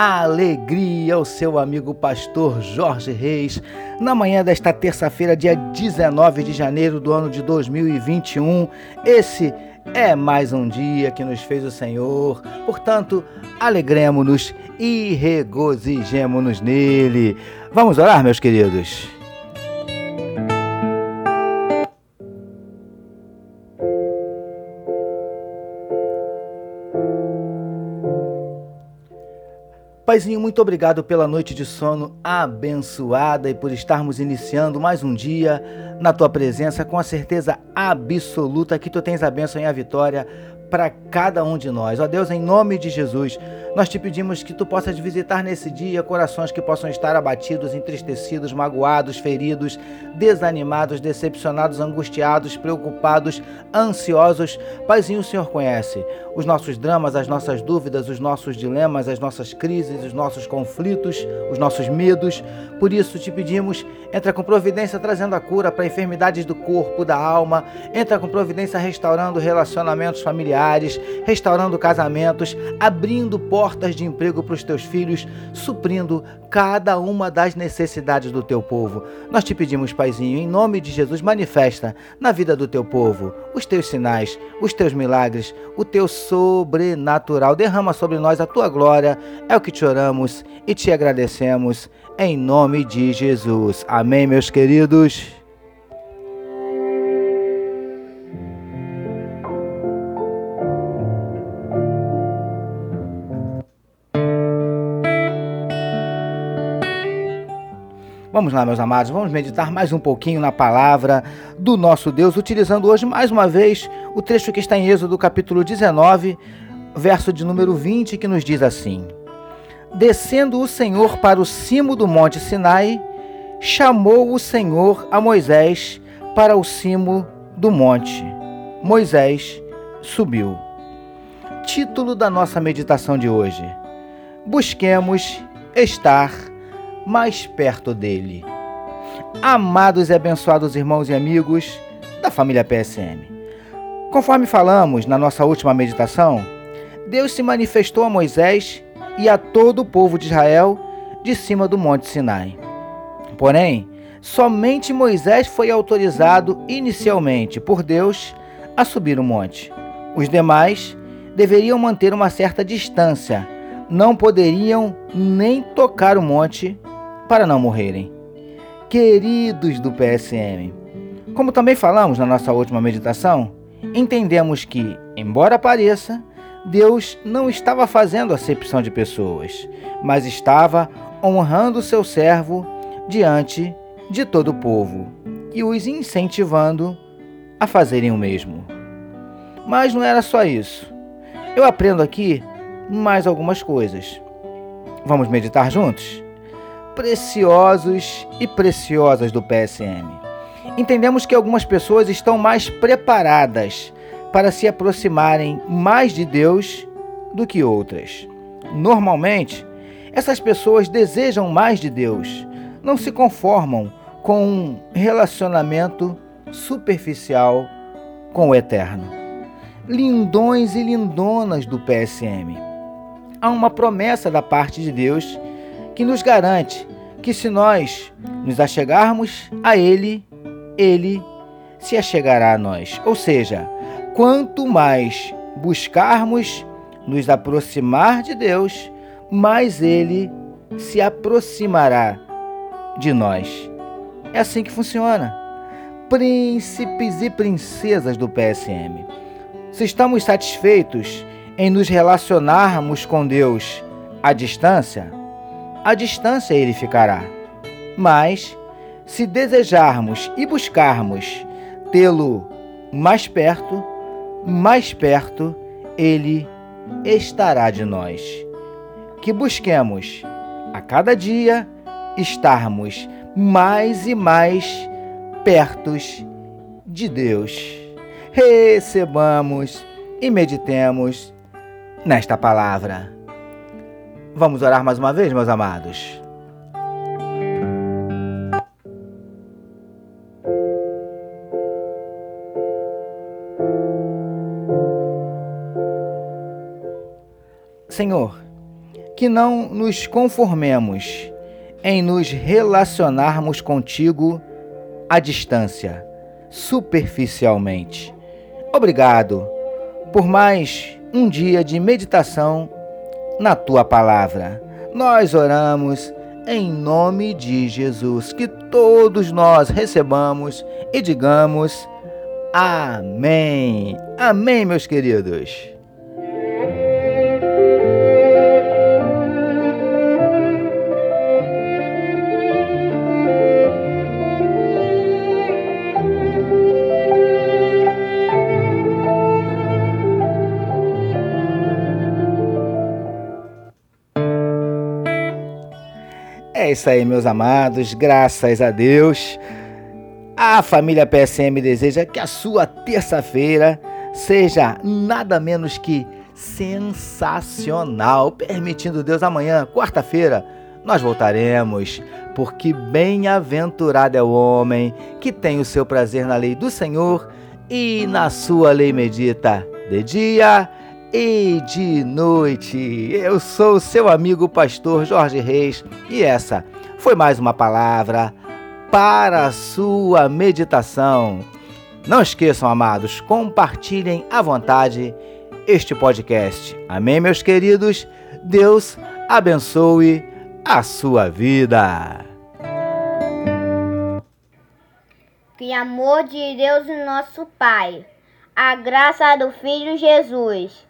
alegria o seu amigo pastor Jorge Reis, na manhã desta terça-feira, dia 19 de janeiro do ano de 2021. Esse é mais um dia que nos fez o Senhor, portanto, alegremos-nos e regozijemos-nos nele. Vamos orar, meus queridos. Paizinho, muito obrigado pela noite de sono abençoada e por estarmos iniciando mais um dia na tua presença com a certeza absoluta que tu tens a bênção e a vitória para cada um de nós. Ó Deus, em nome de Jesus, nós te pedimos que tu possas visitar nesse dia corações que possam estar abatidos, entristecidos, magoados, feridos, desanimados, decepcionados, angustiados, preocupados, ansiosos. Paizinho, o Senhor conhece os nossos dramas, as nossas dúvidas, os nossos dilemas, as nossas crises, os nossos conflitos, os nossos medos. Por isso te pedimos, entra com providência trazendo a cura para enfermidades do corpo, da alma, entra com providência restaurando relacionamentos familiares, restaurando casamentos, abrindo portas de emprego para os teus filhos, suprindo cada uma das necessidades do teu povo. Nós te pedimos, Paizinho, em nome de Jesus, manifesta na vida do teu povo os teus sinais, os teus milagres, o teu sobrenatural. Derrama sobre nós a tua glória. É o que te oramos e te agradecemos em nome de Jesus. Amém, meus queridos. Vamos lá, meus amados, vamos meditar mais um pouquinho na palavra do nosso Deus, utilizando hoje mais uma vez o trecho que está em Êxodo, capítulo 19, verso de número 20, que nos diz assim: Descendo o Senhor para o cimo do monte Sinai, chamou o Senhor a Moisés para o cimo do monte. Moisés subiu. Título da nossa meditação de hoje: Busquemos estar mais perto dele. Amados e abençoados irmãos e amigos da família PSM. Conforme falamos na nossa última meditação, Deus se manifestou a Moisés e a todo o povo de Israel de cima do Monte Sinai. Porém, somente Moisés foi autorizado inicialmente por Deus a subir o monte. Os demais deveriam manter uma certa distância, não poderiam nem tocar o monte para não morrerem. Queridos do PSM, como também falamos na nossa última meditação, entendemos que, embora pareça, Deus não estava fazendo acepção de pessoas, mas estava honrando seu servo diante de todo o povo e os incentivando a fazerem o mesmo. Mas não era só isso. Eu aprendo aqui mais algumas coisas. Vamos meditar juntos? Preciosos e preciosas do PSM. Entendemos que algumas pessoas estão mais preparadas para se aproximarem mais de Deus do que outras. Normalmente, essas pessoas desejam mais de Deus, não se conformam com um relacionamento superficial com o Eterno. Lindões e lindonas do PSM. Há uma promessa da parte de Deus que nos garante que se nós nos achegarmos a Ele, Ele se achegará a nós. Ou seja, quanto mais buscarmos nos aproximar de Deus, mais Ele se aproximará de nós. É assim que funciona. Príncipes e princesas do PSM. Se estamos satisfeitos em nos relacionarmos com Deus à distância, a distância ele ficará. Mas, se desejarmos e buscarmos tê-lo mais perto, mais perto ele estará de nós. Que busquemos a cada dia estarmos mais e mais pertos de Deus. Recebamos e meditemos nesta palavra. Vamos orar mais uma vez, meus amados. Senhor, que não nos conformemos em nos relacionarmos contigo à distância, superficialmente. Obrigado por mais um dia de meditação na tua palavra. Nós oramos em nome de Jesus, que todos nós recebamos e digamos amém. Amém, meus queridos. É isso aí, meus amados, graças a Deus. A família PSM deseja que a sua terça-feira seja nada menos que sensacional. Permitindo Deus, amanhã, quarta-feira, nós voltaremos, porque bem-aventurado é o homem que tem o seu prazer na lei do Senhor e na sua lei medita de dia e de noite. Eu sou seu amigo pastor Jorge Reis e essa foi mais uma palavra para a sua meditação. Não esqueçam, amados, compartilhem à vontade este podcast. Amém, meus queridos? Deus abençoe a sua vida. Que amor de Deus, nosso Pai, a graça do Filho Jesus